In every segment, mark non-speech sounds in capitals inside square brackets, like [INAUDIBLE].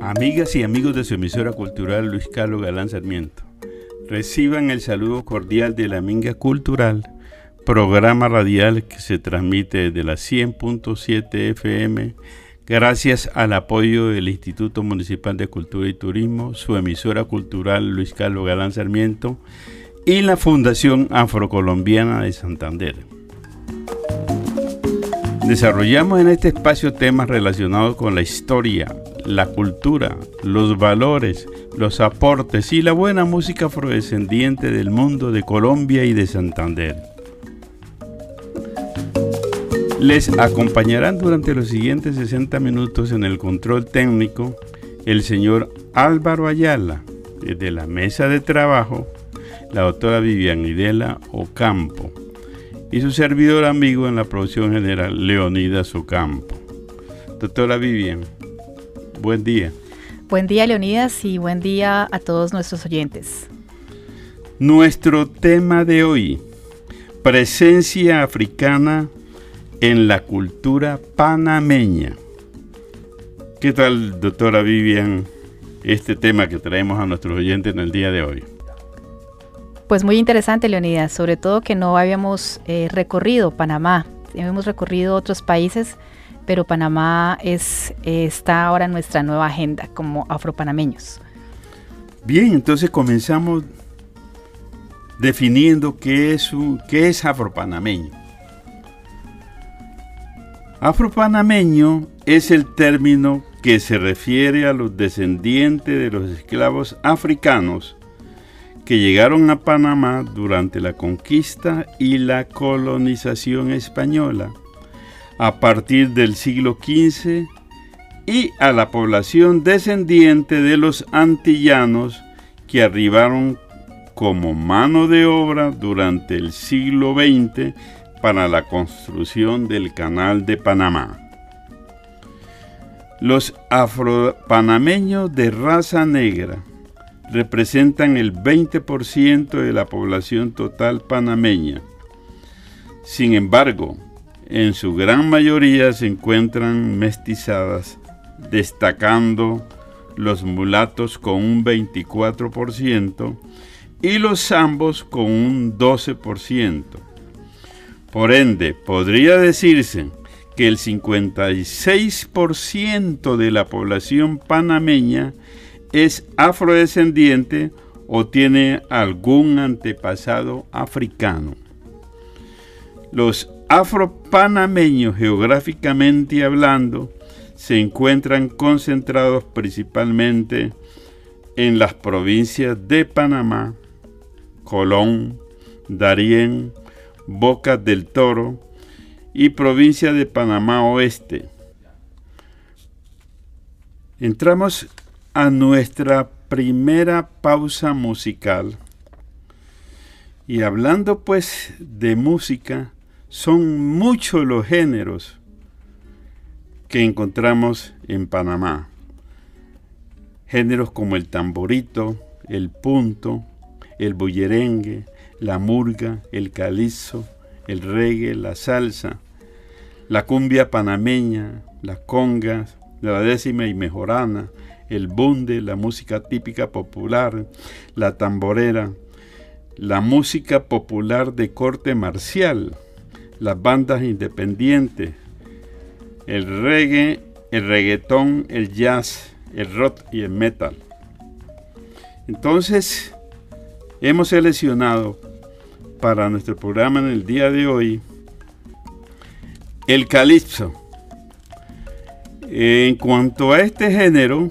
Amigas y amigos de su emisora cultural Luis Carlos Galán Sarmiento, reciban el saludo cordial de la Minga Cultural, programa radial que se transmite desde la 100.7 FM gracias al apoyo del Instituto Municipal de Cultura y Turismo, su emisora cultural Luis Carlos Galán Sarmiento y la Fundación Afrocolombiana de Santander. Desarrollamos en este espacio temas relacionados con la historia, la cultura, los valores, los aportes y la buena música afrodescendiente del mundo de Colombia y de Santander. Les acompañarán durante los siguientes 60 minutos en el control técnico el señor Álvaro Ayala, desde la mesa de trabajo, la doctora Vivian Idela Ocampo y su servidor amigo en la producción general, Leonidas Ocampo. Doctora Vivian, Buen día. Buen día, Leonidas, y buen día a todos nuestros oyentes. Nuestro tema de hoy, presencia africana en la cultura panameña. ¿Qué tal, doctora Vivian, este tema que traemos a nuestros oyentes en el día de hoy? Pues muy interesante, Leonidas, sobre todo que no habíamos eh, recorrido Panamá, hemos recorrido otros países pero Panamá es, está ahora en nuestra nueva agenda como afropanameños. Bien, entonces comenzamos definiendo qué es, un, qué es afropanameño. Afropanameño es el término que se refiere a los descendientes de los esclavos africanos que llegaron a Panamá durante la conquista y la colonización española a partir del siglo XV y a la población descendiente de los antillanos que arribaron como mano de obra durante el siglo XX para la construcción del Canal de Panamá. Los afropanameños de raza negra representan el 20% de la población total panameña. Sin embargo, en su gran mayoría se encuentran mestizadas, destacando los mulatos con un 24% y los zambos con un 12%. Por ende, podría decirse que el 56% de la población panameña es afrodescendiente o tiene algún antepasado africano. Los afropanameños geográficamente hablando se encuentran concentrados principalmente en las provincias de Panamá, Colón, Darién, Bocas del Toro y provincia de Panamá Oeste. Entramos a nuestra primera pausa musical y hablando pues de música, son muchos los géneros que encontramos en Panamá. Géneros como el tamborito, el punto, el bullerengue, la murga, el calizo, el reggae, la salsa, la cumbia panameña, las congas, la décima y mejorana, el bunde, la música típica popular, la tamborera, la música popular de corte marcial, las bandas independientes, el reggae, el reggaetón, el jazz, el rock y el metal. Entonces, hemos seleccionado para nuestro programa en el día de hoy el calipso. En cuanto a este género,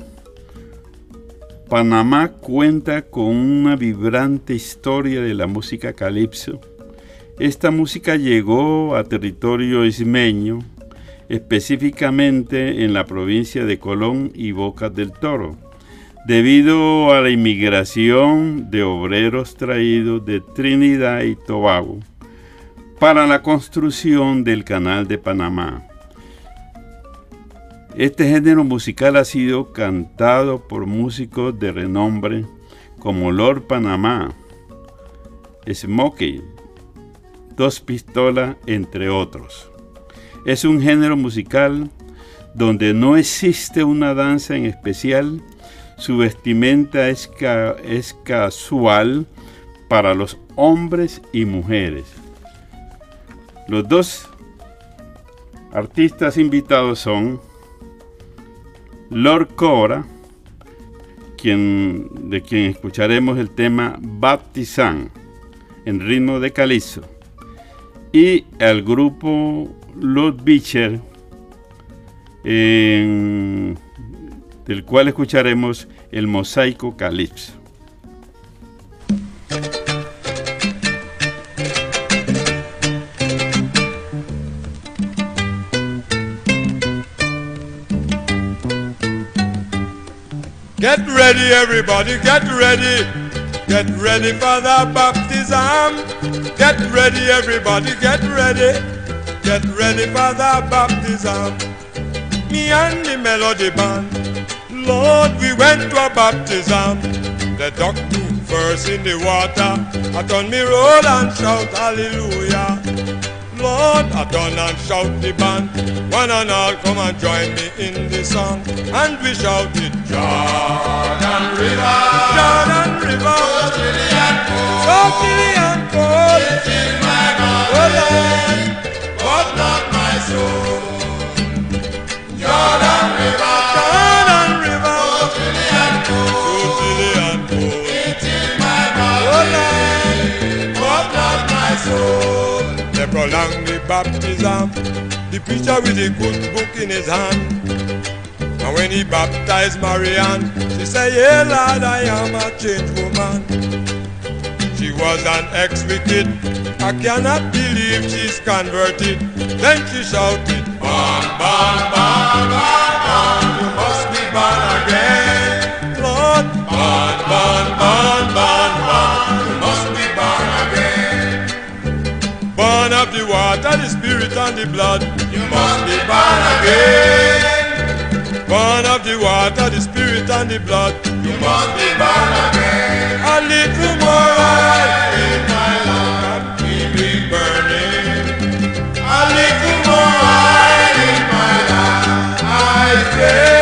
Panamá cuenta con una vibrante historia de la música calipso esta música llegó a territorio ismeño, específicamente en la provincia de Colón y Bocas del Toro, debido a la inmigración de obreros traídos de Trinidad y Tobago para la construcción del Canal de Panamá. Este género musical ha sido cantado por músicos de renombre como Lord Panamá, Smokey, Dos Pistolas, entre otros. Es un género musical donde no existe una danza en especial, su vestimenta es, casual para los hombres y mujeres. Los dos artistas invitados son Lord Cora, quien, de quien escucharemos el tema Baptizan en ritmo de calizo, y el grupo Lord Beecher, del cual escucharemos el mosaico calipso. Get ready, everybody, get ready. Get ready for the baptism. Get ready, everybody, get ready. Get ready for the baptism. Me and the melody band. Lord, we went to a baptism. The duck moved first in the water. I turn me roll and shout hallelujah. Lord, I turn and shout the band. One and all come and join me in the song. And we shouted, Jordan River, Jordan River, so chilly and cold, so chilly and cold. It my God, oh but not my soul. Prolong the baptism. The preacher with a good book in his hand. And when he baptized Marianne, she said, Yeah, Lord, I am a changed woman. She was an ex-wicked. I cannot believe she's converted. Then she shouted, Born, born, born, the blood. You must be born again. Born of the water, the spirit and the blood. You must be born again. A little more oil in my lamp, keep it burning. A little more oil in my lamp, I say.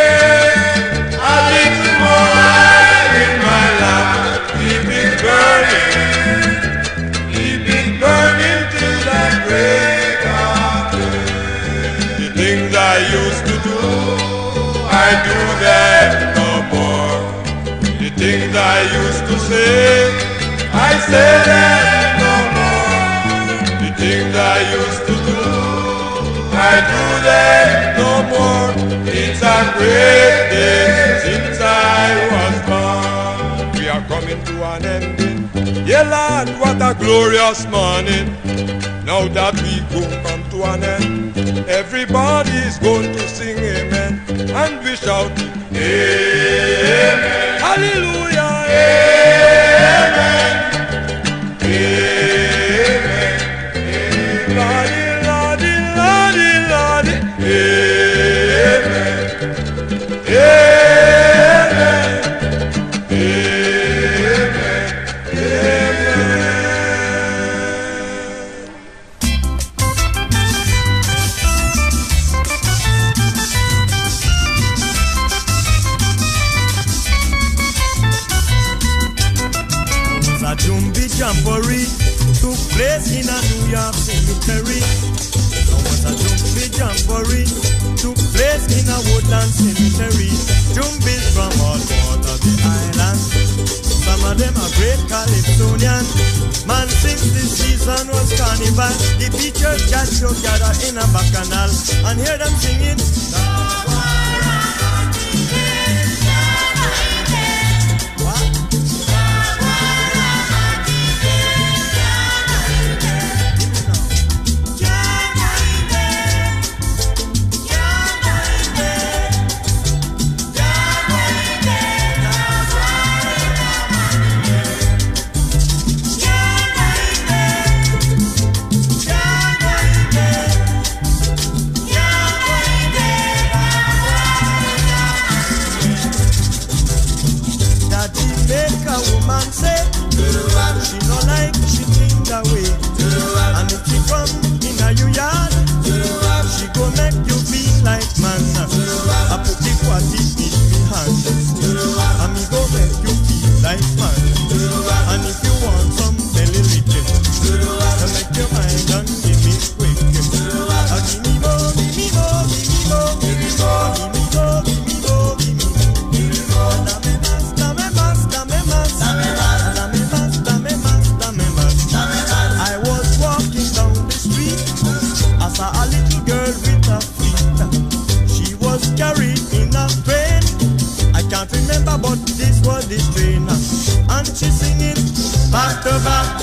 Day since I was born. We are coming to an ending. Yeah, Lord, what a glorious morning. Now that we go come to an end, everybody's going to sing amen. And we shout, Amen. Hallelujah. Amen. Cemetery. There was a Jumbi Jamboree took place in a woodland cemetery. Jumbis from all part of the island. Some of them are great Calypsonian. Man since the season was carnival, the teachers got together in a bacchanal and hear them singing. Carried in a train. I can't remember, but this was the train. And she singing back to back,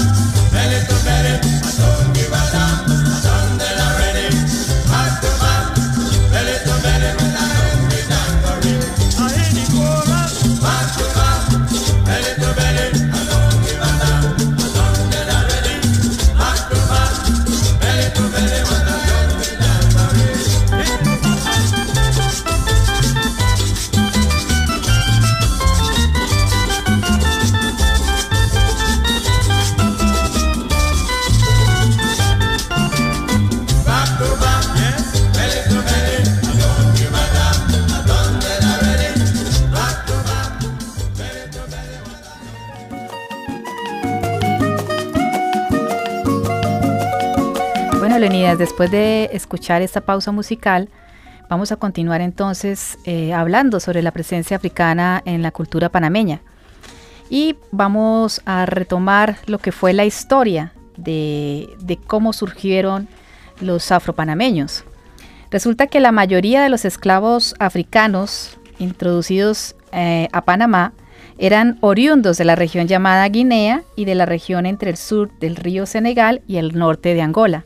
belly to belly. I don't give a damn. Leonidas, después de escuchar esta pausa musical, vamos a continuar entonces eh, hablando sobre la presencia africana en la cultura panameña. Y vamos a retomar lo que fue la historia de, de cómo surgieron los afropanameños. Resulta que la mayoría de los esclavos africanos introducidos eh, a Panamá eran oriundos de la región llamada Guinea y de la región entre el sur del río Senegal y el norte de Angola.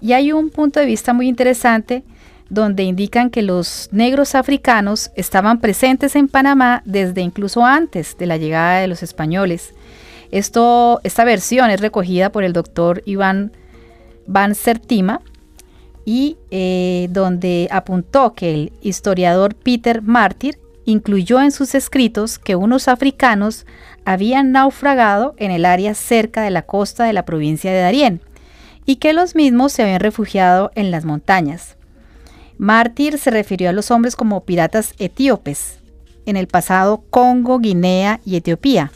Y hay un punto de vista muy interesante donde indican que los negros africanos estaban presentes en Panamá desde incluso antes de la llegada de los españoles. Esto, esta versión es recogida por el doctor Iván Van Sertima y eh, donde apuntó que el historiador Peter Martyr incluyó en sus escritos que unos africanos habían naufragado en el área cerca de la costa de la provincia de Darién y que los mismos se habían refugiado en las montañas. Mártir se refirió a los hombres como piratas etíopes, en el pasado Congo, Guinea y Etiopía.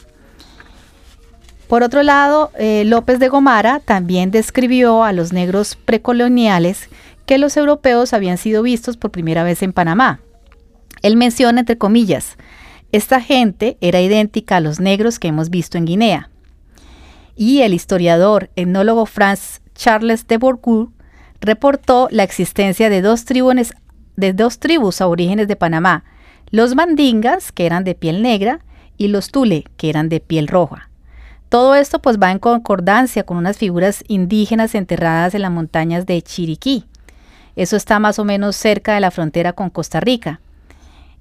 Por otro lado, eh, López de Gomara también describió a los negros precoloniales que los europeos habían sido vistos por primera vez en Panamá. Él menciona, entre comillas, esta gente era idéntica a los negros que hemos visto en Guinea. Y el historiador, etnólogo Franz Charles de Bourgogne reportó la existencia de dos, tribus, aborígenes de Panamá, los mandingas, que eran de piel negra, y los tule, que eran de piel roja. Todo esto pues va en concordancia con unas figuras indígenas enterradas en las montañas de Chiriquí. Eso está más o menos cerca de la frontera con Costa Rica.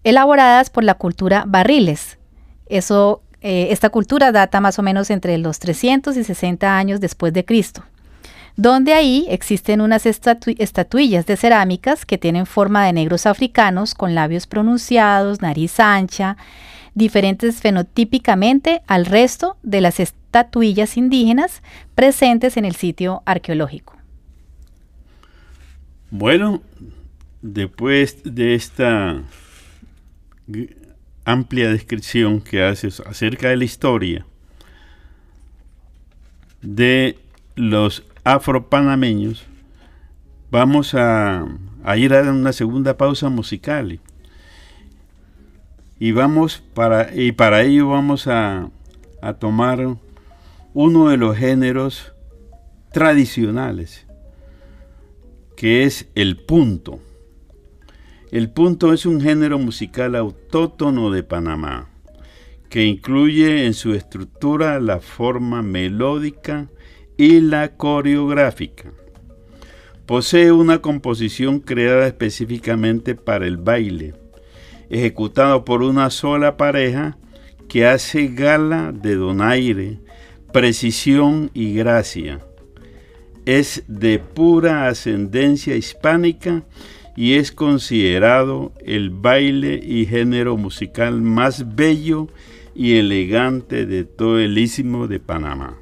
Elaboradas por la cultura barriles. Eso, eh, esta cultura data más o menos entre los 300 y 60 años después de Cristo donde ahí existen unas estatu estatuillas de cerámicas que tienen forma de negros africanos con labios pronunciados, nariz ancha, diferentes fenotípicamente al resto de las estatuillas indígenas presentes en el sitio arqueológico. Bueno, después de esta amplia descripción que haces acerca de la historia de los afropanameños, vamos a, ir a una segunda pausa musical. Y vamos para, y para ello vamos a, a tomar uno de los géneros tradicionales, que es el punto. El punto es un género musical autóctono de Panamá, que incluye en su estructura la forma melódica, y la coreográfica. Posee una composición creada específicamente para el baile, ejecutado por una sola pareja que hace gala de donaire, precisión y gracia. Es de pura ascendencia hispánica y es considerado el baile y género musical más bello y elegante de todo el istmo de Panamá.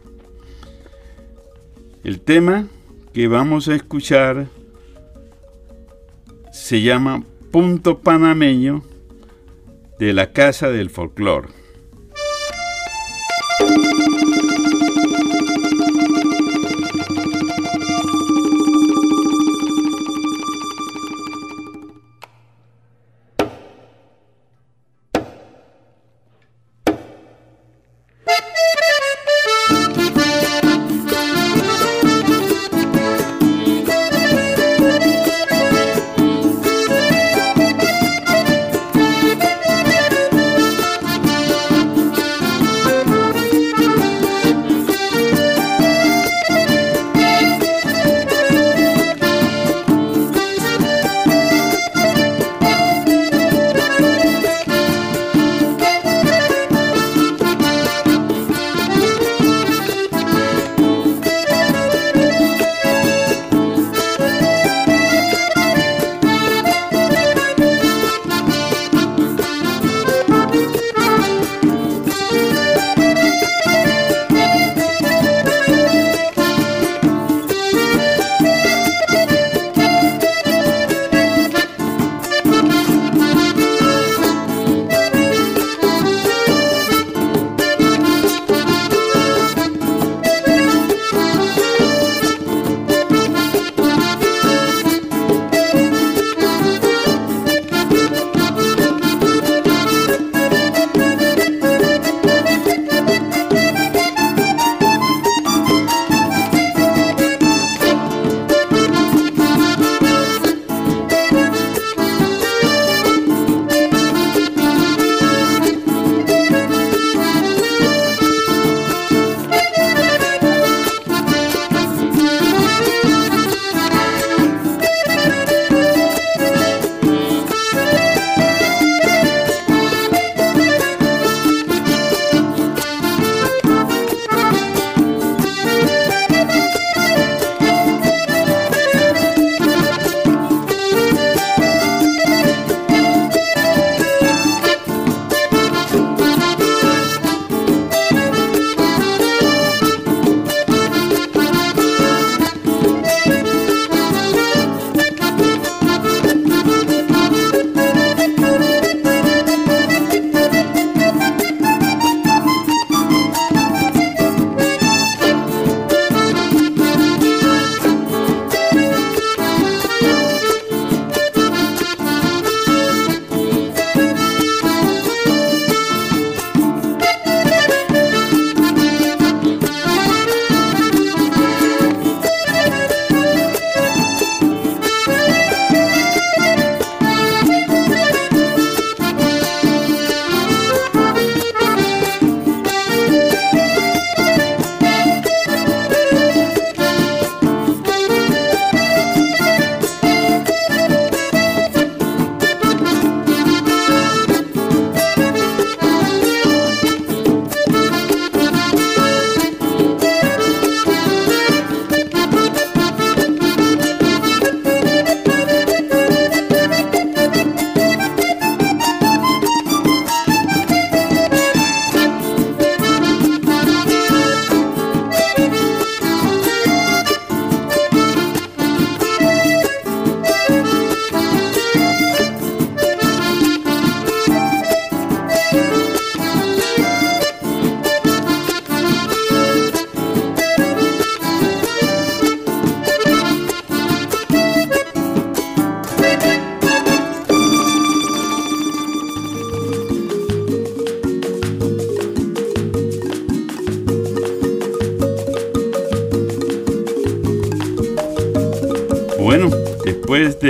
El tema que vamos a escuchar se llama Punto Panameño de la Casa del Folclor.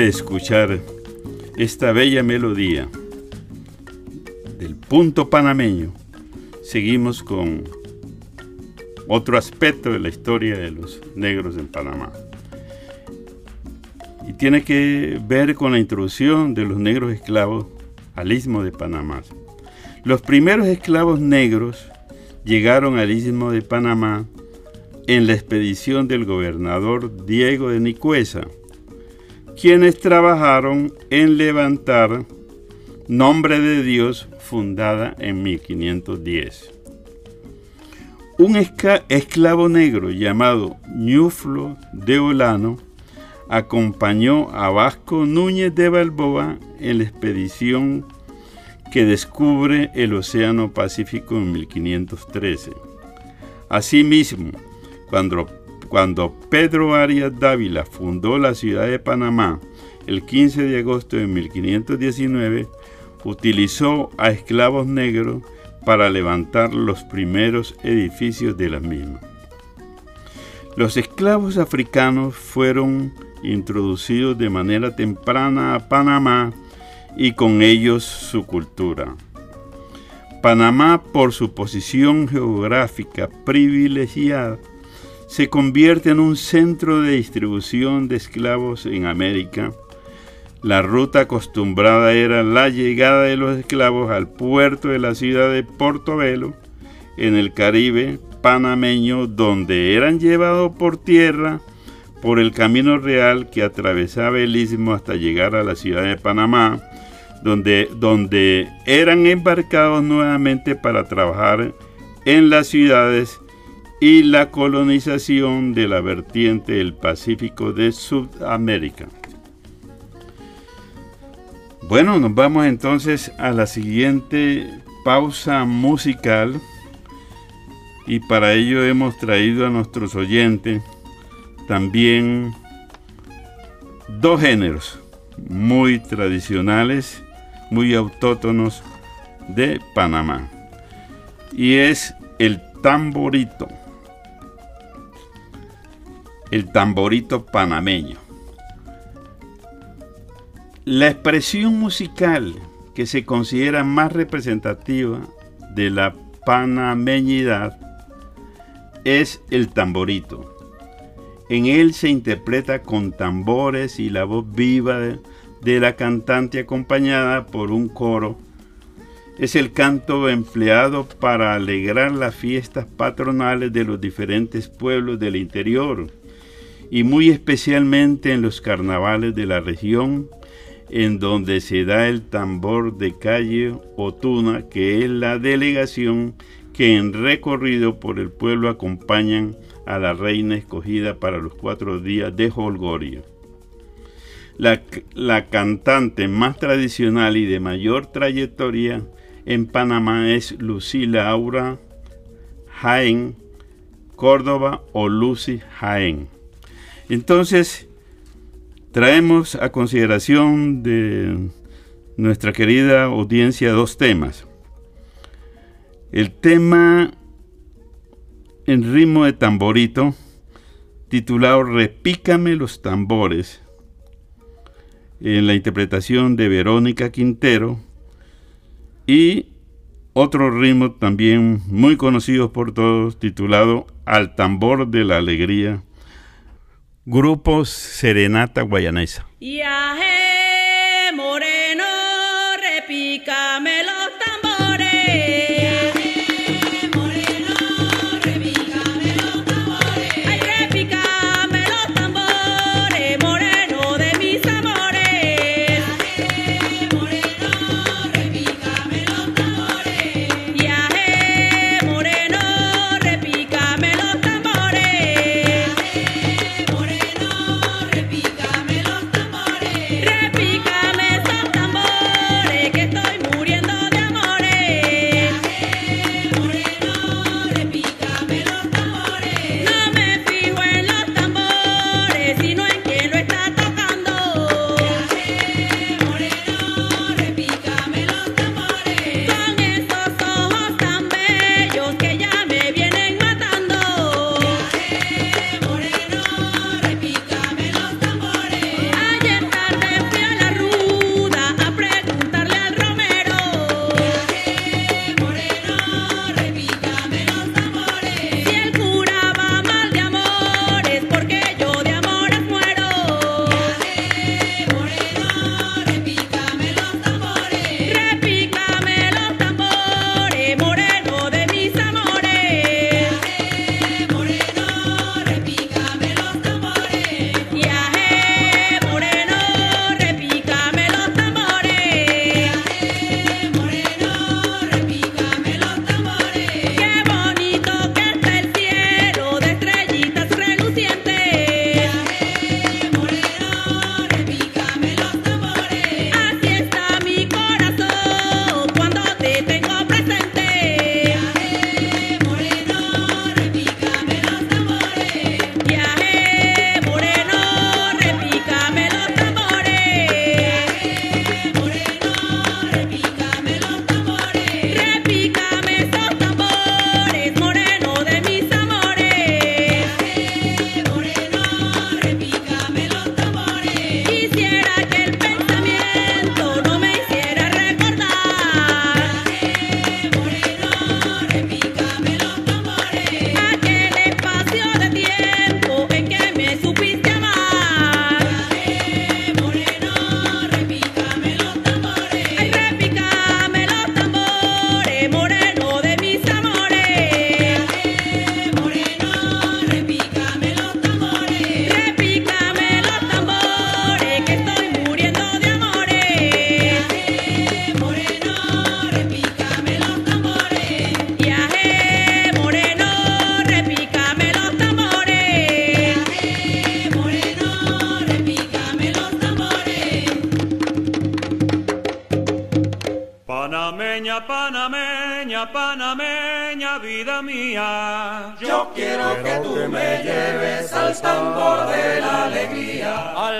Escuchar esta bella melodía del punto panameño, seguimos con otro aspecto de la historia de los negros en Panamá. Y tiene que ver con la introducción de los negros esclavos al istmo de Panamá. Los primeros esclavos negros llegaron al istmo de Panamá en la expedición del gobernador Diego de Nicuesa quienes trabajaron en levantar Nombre de Dios, fundada en 1510. Un esclavo negro llamado Ñuflo de Olano acompañó a Vasco Núñez de Balboa en la expedición que descubre el Océano Pacífico en 1513. Asimismo, cuando, cuando Pedro Arias Dávila fundó la ciudad de Panamá el 15 de agosto de 1519, utilizó a esclavos negros para levantar los primeros edificios de la misma. Los esclavos africanos fueron introducidos de manera temprana a Panamá y con ellos su cultura. Panamá, por su posición geográfica privilegiada, se convierte en un centro de distribución de esclavos en América. La ruta acostumbrada era la llegada de los esclavos al puerto de la ciudad de Portobelo, en el Caribe panameño, donde eran llevados por tierra por el camino real que atravesaba el istmo hasta llegar a la ciudad de Panamá, donde, donde eran embarcados nuevamente para trabajar en las ciudades y la colonización de la vertiente del Pacífico de Sudamérica. Bueno, nos vamos entonces a la siguiente pausa musical y para ello hemos traído a nuestros oyentes también dos géneros muy tradicionales, muy autóctonos de Panamá. Y es el tamborito. El tamborito panameño. La expresión musical que se considera más representativa de la panameñidad es el tamborito en él se interpreta con tambores y la voz viva de, la cantante acompañada por un coro. Es el canto empleado para alegrar las fiestas patronales de los diferentes pueblos del interior y muy especialmente en los carnavales de la región en donde se da el tambor de calle o tuna, que es la delegación que en recorrido por el pueblo acompañan a la reina escogida para los cuatro días de Holgorio. La, la, cantante más tradicional y de mayor trayectoria en Panamá es Lucila Aura Jaén Córdoba o Lucy Jaén. Entonces, traemos a consideración de nuestra querida audiencia dos temas. El tema en ritmo de tamborito titulado Repícame los tambores, en la interpretación de Verónica Quintero y otro ritmo también muy conocido por todos titulado Al tambor de la alegría, Grupo Serenata Guayanesa. moreno, repícame muriendo de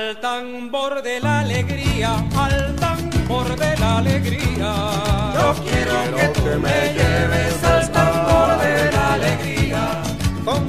Al tambor de la alegría, al tambor de la alegría. Yo quiero que tú me lleves al tambor de la alegría. Con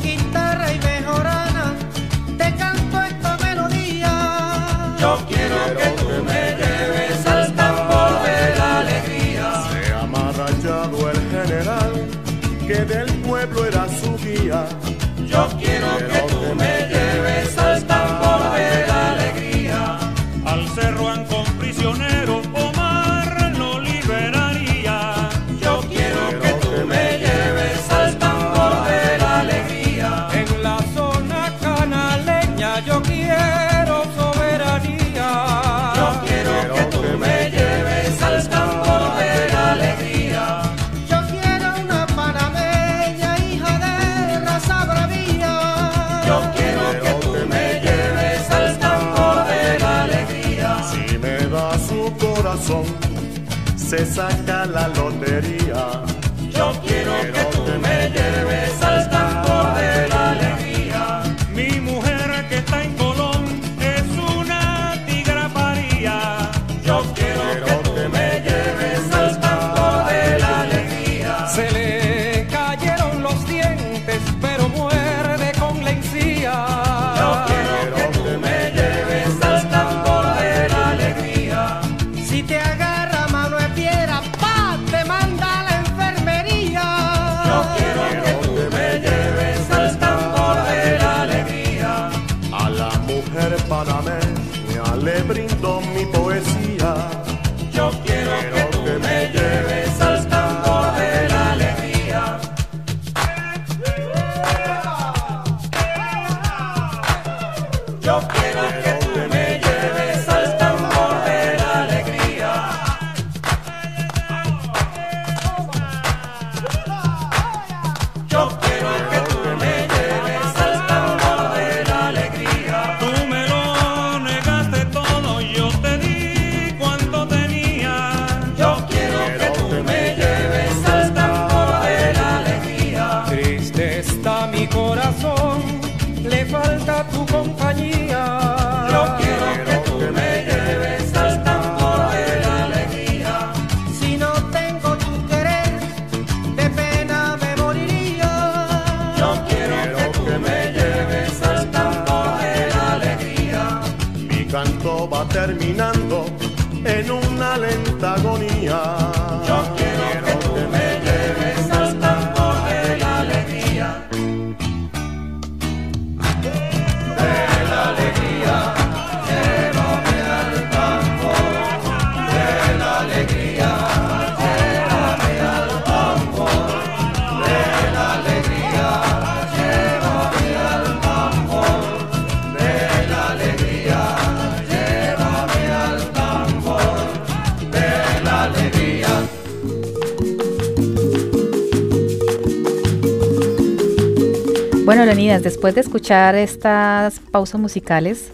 Leonidas, después de escuchar estas pausas musicales,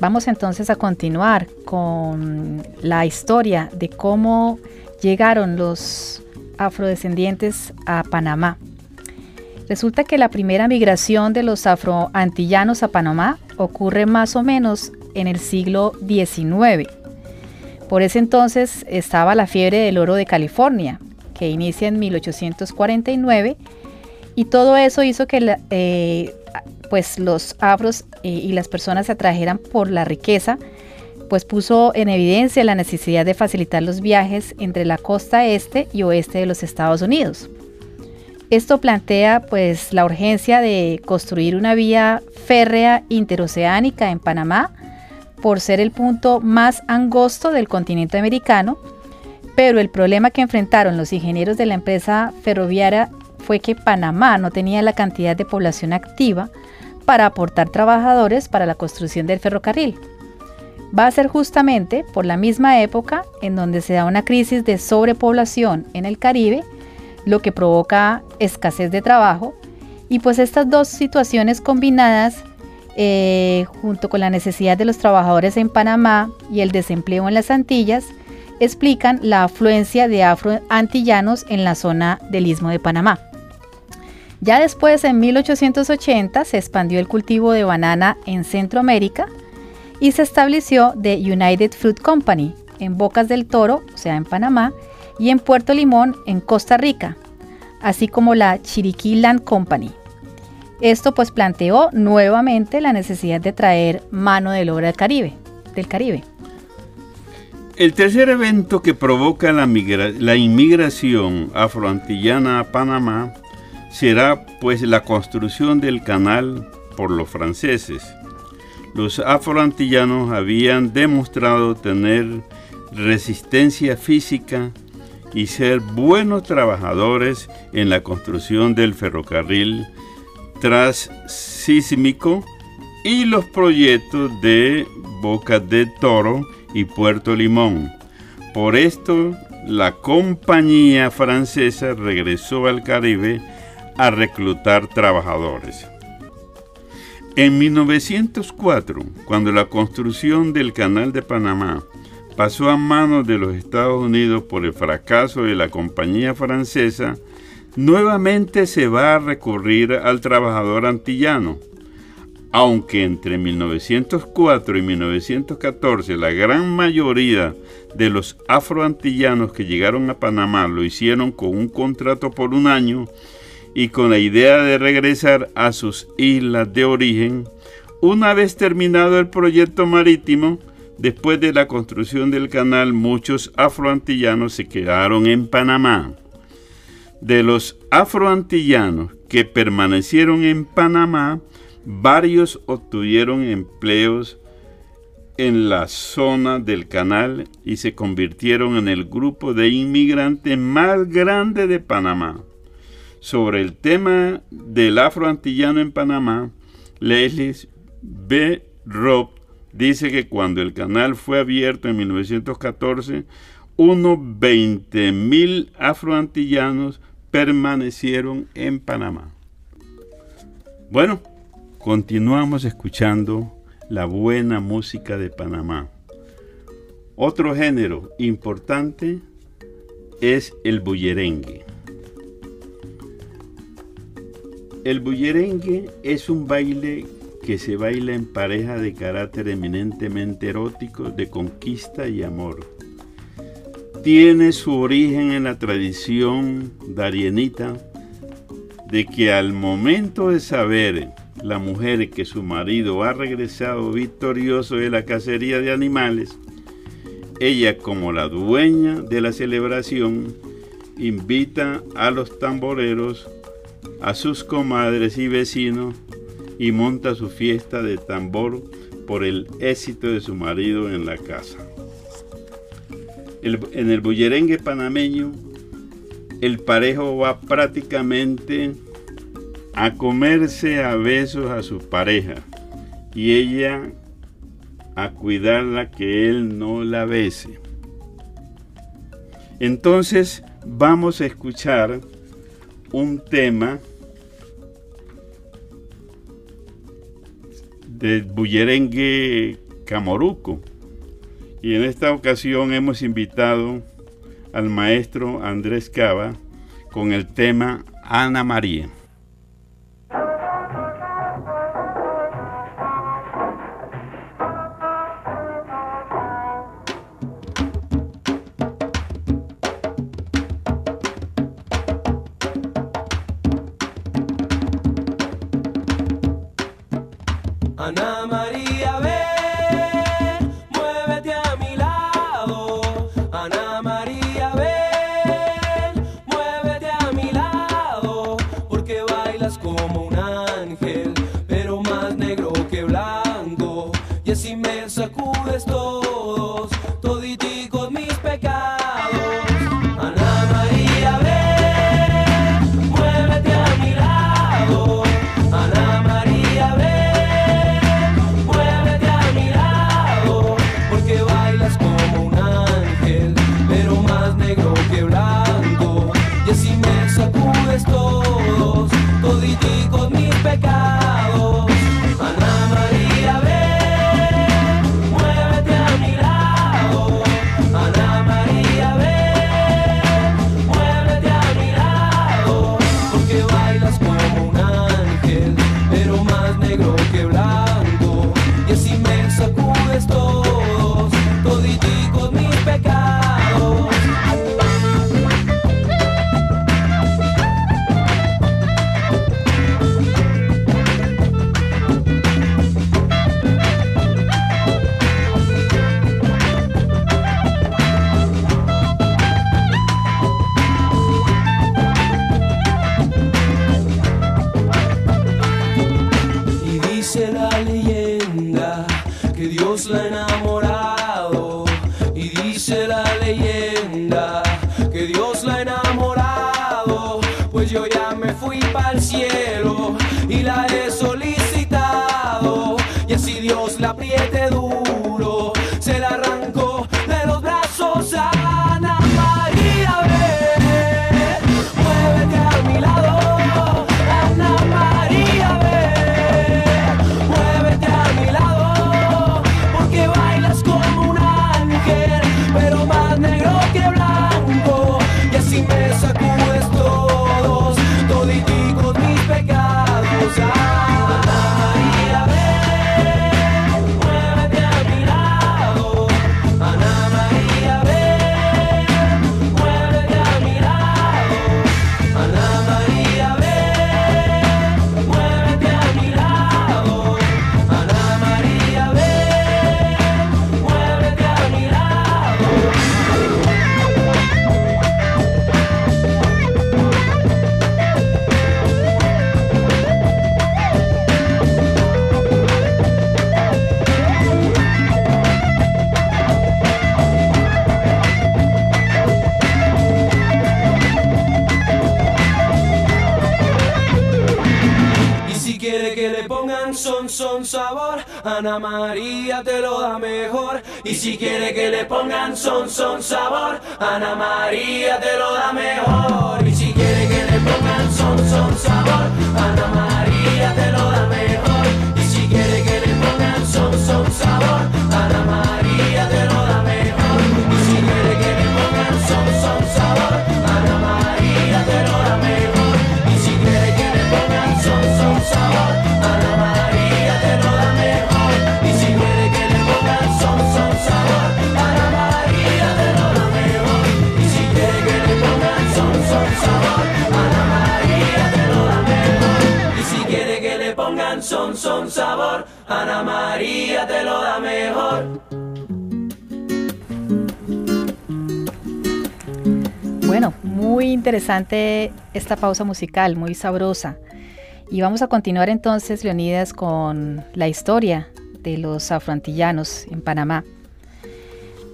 vamos entonces a continuar con la historia de cómo llegaron los afrodescendientes a Panamá. Resulta que la primera migración de los afroantillanos a Panamá ocurre más o menos en el siglo XIX. Por ese entonces estaba la fiebre del oro de California, que inicia en 1849 y todo eso hizo que eh, pues los afros y las personas se atrajeran por la riqueza, pues puso en evidencia la necesidad de facilitar los viajes entre la costa este y oeste de los Estados Unidos. Esto plantea pues la urgencia de construir una vía férrea interoceánica en Panamá por ser el punto más angosto del continente americano, pero el problema que enfrentaron los ingenieros de la empresa ferroviaria fue que Panamá no tenía la cantidad de población activa para aportar trabajadores para la construcción del ferrocarril. Va a ser justamente por la misma época en donde se da una crisis de sobrepoblación en el Caribe, lo que provoca escasez de trabajo, y pues estas dos situaciones combinadas, eh, junto con la necesidad de los trabajadores en Panamá y el desempleo en las Antillas, explican la afluencia de afroantillanos en la zona del Istmo de Panamá. Ya después, en 1880, se expandió el cultivo de banana en Centroamérica y se estableció The United Fruit Company en Bocas del Toro, o sea, en Panamá, y en Puerto Limón, en Costa Rica, así como la Chiriquí Land Company. Esto pues planteó nuevamente la necesidad de traer mano de obra del Caribe, del Caribe. El tercer evento que provoca la, migra- la inmigración afroantillana a Panamá será pues la construcción del canal por los franceses. Los afroantillanos habían demostrado tener resistencia física y ser buenos trabajadores en la construcción del ferrocarril transísmico y los proyectos de Boca de Toro y Puerto Limón. Por esto, la compañía francesa regresó al Caribe a reclutar trabajadores. En 1904, cuando la construcción del Canal de Panamá pasó a manos de los Estados Unidos por el fracaso de la compañía francesa, nuevamente se va a recurrir al trabajador antillano. Aunque entre 1904 y 1914 la gran mayoría de los afroantillanos que llegaron a Panamá lo hicieron con un contrato por un año y con la idea de regresar a sus islas de origen, una vez terminado el proyecto marítimo, después de la construcción del canal, muchos afroantillanos se quedaron en Panamá. De los afroantillanos que permanecieron en Panamá, varios obtuvieron empleos en la zona del canal y se convirtieron en el grupo de inmigrantes más grande de Panamá. Sobre el tema del afroantillano en Panamá, Leslie B. Robb dice que cuando el canal fue abierto en 1914, unos 20.000 afroantillanos permanecieron en Panamá. Bueno, continuamos escuchando la buena música de Panamá. Otro género importante es el bullerengue. El bullerengue es un baile que se baila en pareja de carácter eminentemente erótico, de conquista y amor. Tiene su origen en la tradición darienita de que al momento de saber la mujer que su marido ha regresado victorioso de la cacería de animales, ella como la dueña de la celebración invita a los tamboreros, a sus comadres y vecinos y monta su fiesta de tambor por el éxito de su marido en la casa. En el bullerengue panameño, el parejo va prácticamente a comerse a besos a su pareja y ella a cuidarla que él no la bese. Entonces vamos a escuchar un tema del bullerengue camoruco. Y en esta ocasión hemos invitado al maestro Andrés Cava con el tema Ana María. Ana María, para sabor, Ana María te lo da mejor. Y si quiere que le pongan son, son sabor, Ana María te lo da mejor. Y si quiere que le pongan son, son sabor, Ana María te lo da mejor. Y si quiere que le pongan son, son sabor, Ana María te lo da mejor. Y si quiere que le pongan son, son sabor, Ana María Ana María te lo da mejor. Bueno, muy interesante esta pausa musical, muy sabrosa. Y vamos a continuar entonces, Leonidas, con la historia de los afroantillanos en Panamá.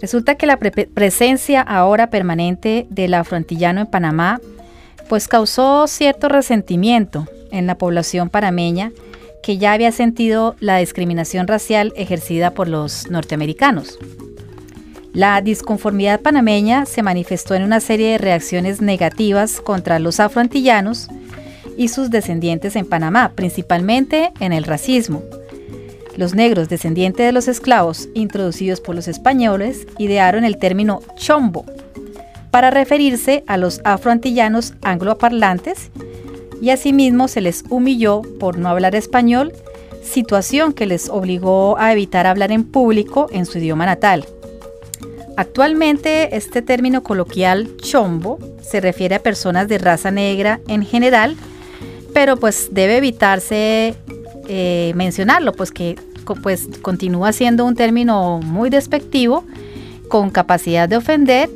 Resulta que la pre- presencia ahora permanente del afroantillano en Panamá pues causó cierto resentimiento en la población panameña que ya había sentido la discriminación racial ejercida por los norteamericanos. La disconformidad panameña se manifestó en una serie de reacciones negativas contra los afroantillanos y sus descendientes en Panamá, principalmente en el racismo. Los negros descendientes de los esclavos introducidos por los españoles idearon el término chombo para referirse a los afroantillanos angloparlantes y asimismo se les humilló por no hablar español, situación que les obligó a evitar hablar en público en su idioma natal. Actualmente este término coloquial chombo se refiere a personas de raza negra en general, pero pues debe evitarse eh, mencionarlo, pues que pues continúa siendo un término muy despectivo, con capacidad de ofender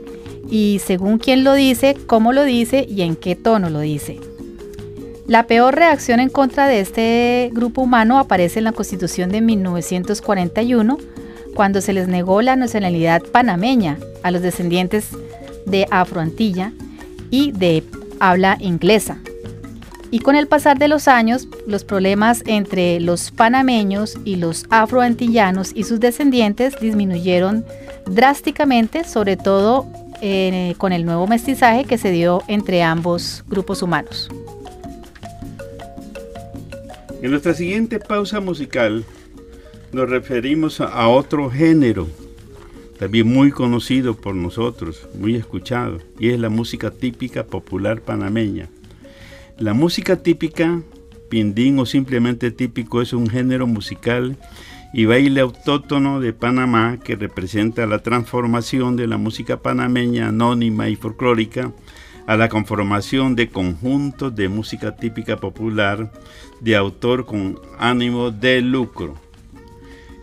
y según quién lo dice, cómo lo dice y en qué tono lo dice. La peor reacción en contra de este grupo humano aparece en la Constitución de 1941, cuando se les negó la nacionalidad panameña a los descendientes de Afroantilla y de habla inglesa. Y con el pasar de los años, los problemas entre los panameños y los afroantillanos y sus descendientes disminuyeron drásticamente, sobre todo eh, con el nuevo mestizaje que se dio entre ambos grupos humanos. En nuestra siguiente pausa musical nos referimos a, otro género, también muy conocido por nosotros, muy escuchado, y es la música típica popular panameña. La música típica, pindín o simplemente típico, es un género musical y baile autóctono de Panamá que representa la transformación de la música panameña anónima y folclórica a la conformación de conjuntos de música típica popular de autor con ánimo de lucro.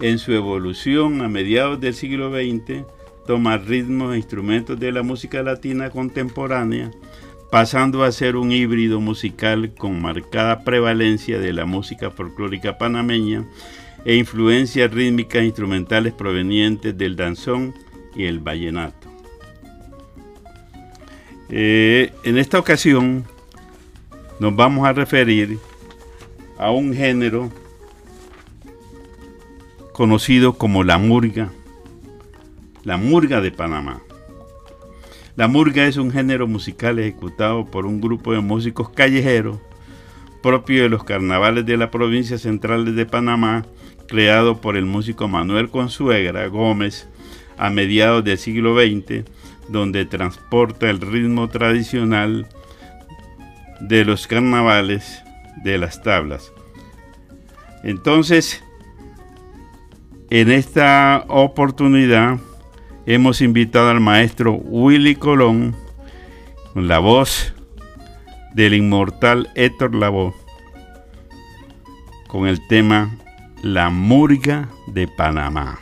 En su evolución a mediados del siglo XX, toma ritmos e instrumentos de la música latina contemporánea, pasando a ser un híbrido musical con marcada prevalencia de la música folclórica panameña e influencias rítmicas e instrumentales provenientes del danzón y el vallenato. Eh, en esta ocasión nos vamos a referir a un género conocido como la murga, la murga de Panamá. La murga es un género musical ejecutado por un grupo de músicos callejeros propio de los carnavales de la provincia central de Panamá, creado por el músico Manuel Consuegra Gómez a mediados del siglo XX donde transporta el ritmo tradicional de los carnavales de las tablas. Entonces, en esta oportunidad hemos invitado al maestro Willy Colón con la voz del inmortal Héctor Lavoe con el tema La Murga de Panamá.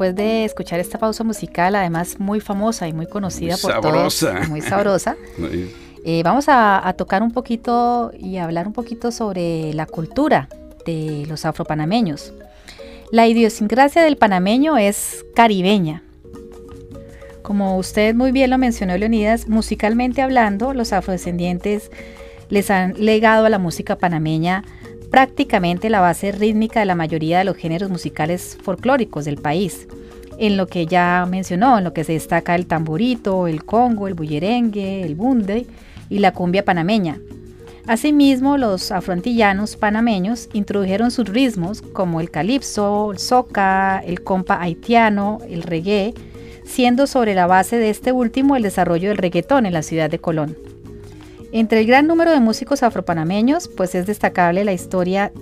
Después de escuchar esta pausa musical, además muy famosa y muy conocida por Sabrosa. todos, muy sabrosa, [LAUGHS] eh, vamos a, a tocar un poquito y hablar un poquito sobre la cultura de los afropanameños. La idiosincrasia del panameño es caribeña. Como usted muy bien lo mencionó, Leonidas, musicalmente hablando, los afrodescendientes les han legado a la música panameña prácticamente la base rítmica de la mayoría de los géneros musicales folclóricos del país. En lo que ya mencionó, en lo que se destaca el tamborito, el congo, el bullerengue, el bunde y la cumbia panameña. Asimismo, los afroantillanos panameños introdujeron sus ritmos como el calipso, el soca, el compa haitiano, el reggae, siendo sobre la base de este último el desarrollo del reggaetón en la ciudad de Colón. Entre el gran número de músicos afropanameños, pues es destacable la historia,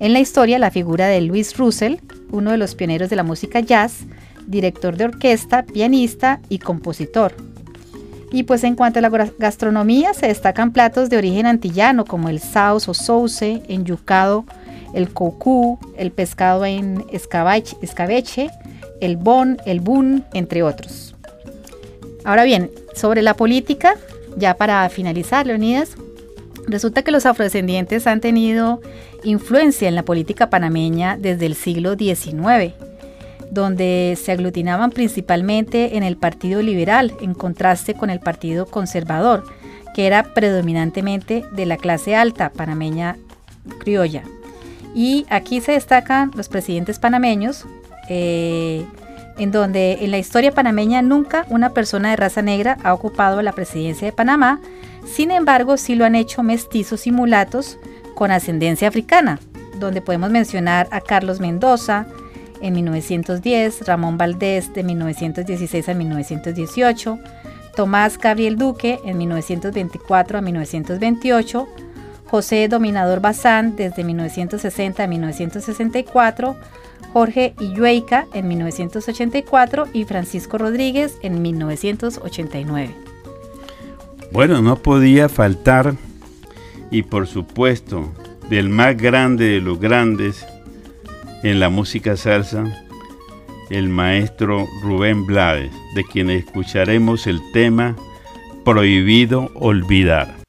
en la historia la figura de Luis Russell, uno de los pioneros de la música jazz, director de orquesta, pianista y compositor. Y pues en cuanto a la gastronomía, se destacan platos de origen antillano como el saus o sauce, enyucado, el cocú, el pescado en escabeche, el bon, el bun, entre otros. Ahora bien, sobre la política, ya para finalizar, Leonidas, resulta que los afrodescendientes han tenido influencia en la política panameña desde el siglo XIX, donde se aglutinaban principalmente en el Partido Liberal, en contraste con el Partido Conservador, que era predominantemente de la clase alta panameña criolla. Y aquí se destacan los presidentes panameños, eh, en donde en la historia panameña nunca una persona de raza negra ha ocupado la presidencia de Panamá, sin embargo sí lo han hecho mestizos y mulatos con ascendencia africana, donde podemos mencionar a Carlos Mendoza en 1910, Ramón Valdés de 1916 a 1918, Tomás Gabriel Duque en 1924 a 1928, José Dominador Bazán desde 1960 a 1964, Jorge Illueica en 1984 y Francisco Rodríguez en 1989. Bueno, no podía faltar, y por supuesto, del más grande de los grandes en la música salsa, el maestro Rubén Blades, de quien escucharemos el tema Prohibido Olvidar.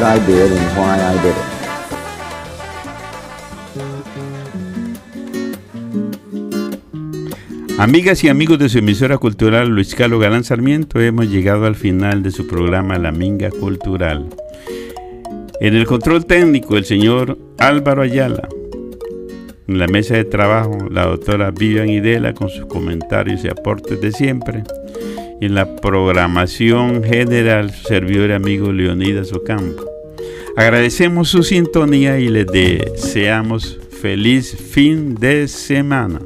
What and. Amigas y amigos de su emisora cultural Luis Carlos Galán Sarmiento, hemos llegado al final de su programa La Minga Cultural. En el control técnico, el señor Álvaro Ayala. En la mesa de trabajo, la doctora Vivian Idela con sus comentarios y aportes de siempre. Y en la programación general, su servidor amigo Leonidas Ocampo. Agradecemos su sintonía y les deseamos feliz fin de semana.